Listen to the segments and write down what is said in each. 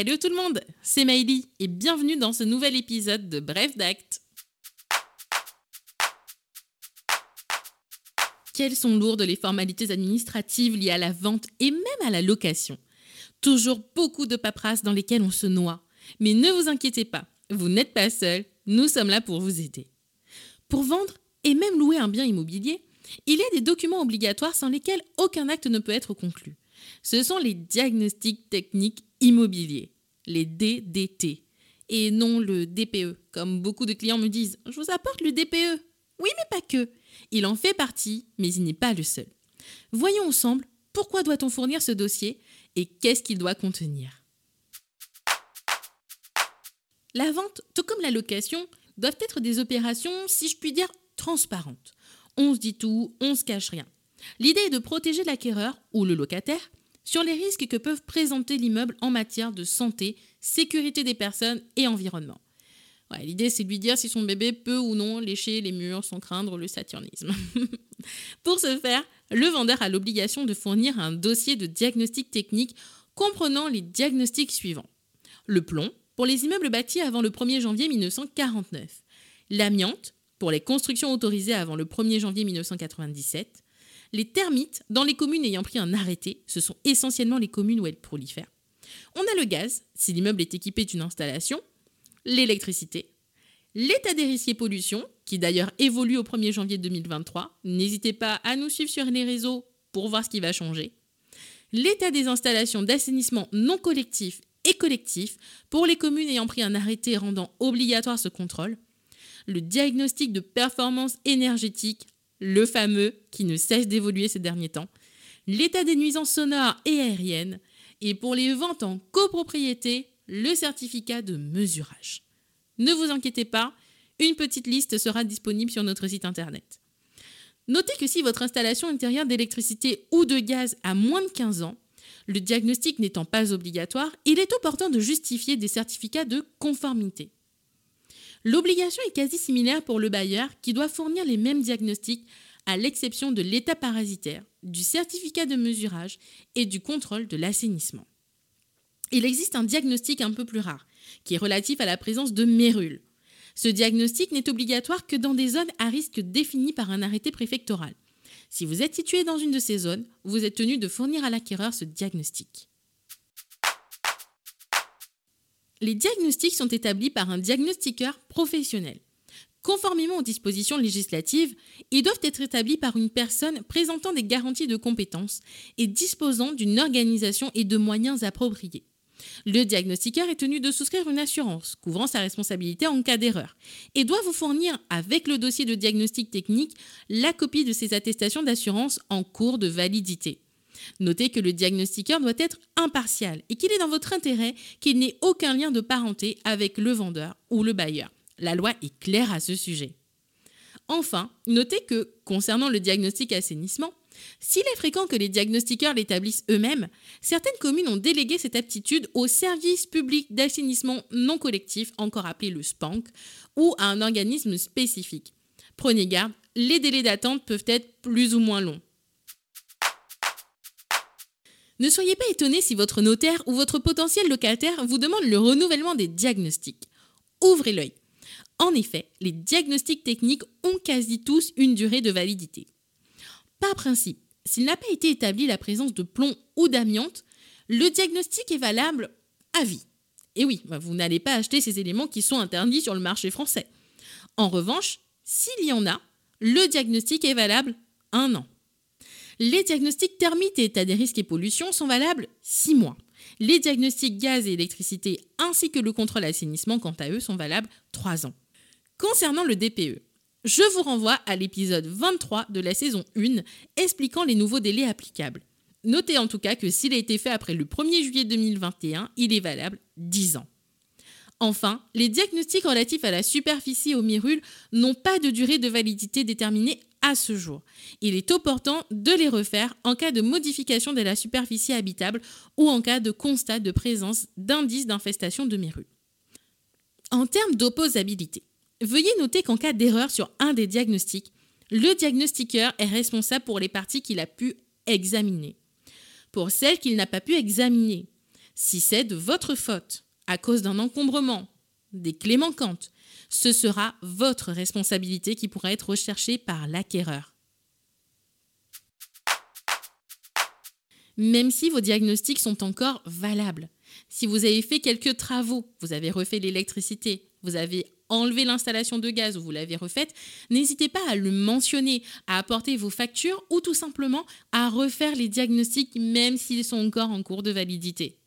Hello tout le monde, c'est Maïli et bienvenue dans ce nouvel épisode de Bref d'Acte. Quelles sont lourdes les formalités administratives liées à la vente et même à la location? Toujours beaucoup de paperasses dans lesquelles on se noie. Mais ne vous inquiétez pas, vous n'êtes pas seul, nous sommes là pour vous aider. Pour vendre et même louer un bien immobilier, il y a des documents obligatoires sans lesquels aucun acte ne peut être conclu. Ce sont les diagnostics techniques immobiliers, les DDT, et non le DPE, comme beaucoup de clients me disent. Je vous apporte le DPE. Oui, mais pas que. Il en fait partie, mais il n'est pas le seul. Voyons ensemble pourquoi doit-on fournir ce dossier et qu'est-ce qu'il doit contenir? La vente, tout comme la location, doivent être des opérations, si je puis dire, transparentes. On se dit tout, on se cache rien. L'idée est de protéger l'acquéreur ou le locataire sur les risques que peuvent présenter l'immeuble en matière de santé, sécurité des personnes et environnement. L'idée, c'est de lui dire si son bébé peut ou non lécher les murs sans craindre le saturnisme. Pour ce faire, le vendeur a l'obligation de fournir un dossier de diagnostic technique comprenant les diagnostics suivants. Le plomb, pour les immeubles bâtis avant le 1er janvier 1949. L'amiante, pour les constructions autorisées avant le 1er janvier 1997. Les termites, dans les communes ayant pris un arrêté, ce sont essentiellement les communes où elles prolifèrent. On a le gaz, si l'immeuble est équipé d'une installation, l'électricité, l'état des risques et pollution, qui d'ailleurs évolue au 1er janvier 2023. N'hésitez pas à nous suivre sur les réseaux pour voir ce qui va changer. L'état des installations d'assainissement non collectif et collectif pour les communes ayant pris un arrêté rendant obligatoire ce contrôle. Le diagnostic de performance énergétique le fameux qui ne cesse d'évoluer ces derniers temps, l'état des nuisances sonores et aériennes, et pour les ventes en copropriété, le certificat de mesurage. Ne vous inquiétez pas, une petite liste sera disponible sur notre site internet. Notez que si votre installation intérieure d'électricité ou de gaz a moins de 15 ans, le diagnostic n'étant pas obligatoire, il est opportun de justifier des certificats de conformité. L'obligation est quasi similaire pour le bailleur qui doit fournir les mêmes diagnostics à l'exception de l'état parasitaire, du certificat de mesurage et du contrôle de l'assainissement. Il existe un diagnostic un peu plus rare, qui est relatif à la présence de mérules. Ce diagnostic n'est obligatoire que dans des zones à risque définies par un arrêté préfectoral. Si vous êtes situé dans une de ces zones, vous êtes tenu de fournir à l'acquéreur ce diagnostic. Les diagnostics sont établis par un diagnostiqueur professionnel. Conformément aux dispositions législatives, ils doivent être établis par une personne présentant des garanties de compétences et disposant d'une organisation et de moyens appropriés. Le diagnostiqueur est tenu de souscrire une assurance couvrant sa responsabilité en cas d'erreur et doit vous fournir avec le dossier de diagnostic technique la copie de ses attestations d'assurance en cours de validité. Notez que le diagnostiqueur doit être impartial et qu'il est dans votre intérêt qu'il n'ait aucun lien de parenté avec le vendeur ou le bailleur. La loi est claire à ce sujet. Enfin, notez que, concernant le diagnostic assainissement, s'il est fréquent que les diagnostiqueurs l'établissent eux-mêmes, certaines communes ont délégué cette aptitude au service public d'assainissement non collectif, encore appelé le SPANC, ou à un organisme spécifique. Prenez garde, les délais d'attente peuvent être plus ou moins longs. Ne soyez pas étonné si votre notaire ou votre potentiel locataire vous demande le renouvellement des diagnostics. Ouvrez l'œil. En effet, les diagnostics techniques ont quasi tous une durée de validité. Par principe, s'il n'a pas été établi la présence de plomb ou d'amiante, le diagnostic est valable à vie. Et oui, bah, vous n'allez pas acheter ces éléments qui sont interdits sur le marché français. En revanche, s'il y en a, le diagnostic est valable un an. Les diagnostics thermiques et état des risques et pollution sont valables 6 mois. Les diagnostics gaz et électricité ainsi que le contrôle assainissement, quant à eux, sont valables 3 ans. Concernant le DPE, je vous renvoie à l'épisode 23 de la saison 1 expliquant les nouveaux délais applicables. Notez en tout cas que s'il a été fait après le 1er juillet 2021, il est valable 10 ans. Enfin, les diagnostics relatifs à la superficie aux mirules n'ont pas de durée de validité déterminée à ce jour. Il est opportun de les refaire en cas de modification de la superficie habitable ou en cas de constat de présence d'indices d'infestation de mirules. En termes d'opposabilité, veuillez noter qu'en cas d'erreur sur un des diagnostics, le diagnostiqueur est responsable pour les parties qu'il a pu examiner. Pour celles qu'il n'a pas pu examiner, Si c'est de votre faute, à cause d'un encombrement, des clés manquantes, ce sera votre responsabilité qui pourra être recherchée par l'acquéreur. Même si vos diagnostics sont encore valables, si vous avez fait quelques travaux, vous avez refait l'électricité, vous avez enlevé l'installation de gaz ou vous l'avez refaite, n'hésitez pas à le mentionner, à apporter vos factures ou tout simplement à refaire les diagnostics même s'ils sont encore en cours de validité.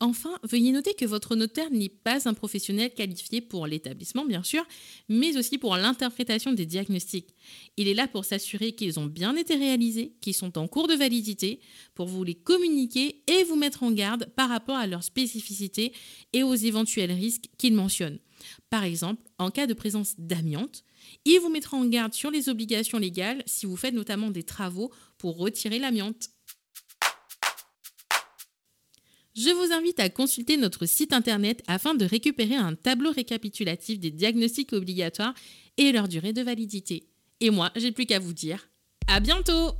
Enfin, veuillez noter que votre notaire n'est pas un professionnel qualifié pour l'établissement, bien sûr, mais aussi pour l'interprétation des diagnostics. Il est là pour s'assurer qu'ils ont bien été réalisés, qu'ils sont en cours de validité, pour vous les communiquer et vous mettre en garde par rapport à leurs spécificités et aux éventuels risques qu'ils mentionnent. Par exemple, en cas de présence d'amiante, il vous mettra en garde sur les obligations légales si vous faites notamment des travaux pour retirer l'amiante. Je vous invite à consulter notre site internet afin de récupérer un tableau récapitulatif des diagnostics obligatoires et leur durée de validité. Et moi, j'ai plus qu'à vous dire à bientôt